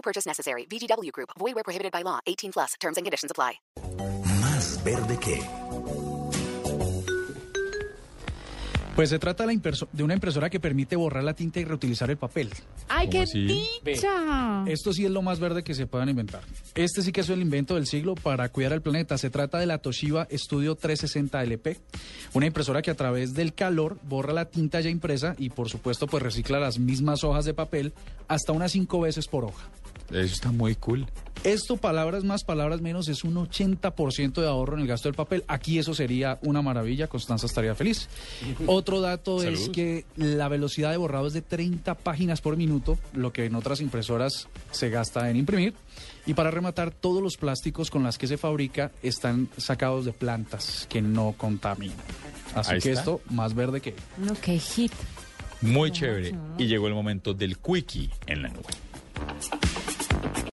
No purchase necessary. VGW Group. Void where prohibited by law. 18 plus. Terms and conditions apply. Más verde que. Pues se trata de, una impresora que permite borrar la tinta y reutilizar el papel. ¡Ay, qué dicha! Esto sí es lo más verde que se puedan inventar. Este sí que es el invento del siglo para cuidar el planeta. Se trata de la Toshiba Studio 360 LP, una impresora que a través del calor borra la tinta ya impresa y por supuesto pues recicla las mismas hojas de papel hasta unas cinco veces por hoja. Eso está muy cool. Esto, palabras más, palabras menos, es un 80% de ahorro en el gasto del papel. Aquí eso sería una maravilla, Constanza estaría feliz. Otro dato es que la velocidad de borrado es de 30 páginas por minuto, lo que en otras impresoras se gasta en imprimir. Y para rematar, todos los plásticos con las que se fabrica están sacados de plantas que no contaminan. Así Ahí que está. esto, más verde que... No, qué hit. Muy chévere. Y llegó el momento del quickie en la nube.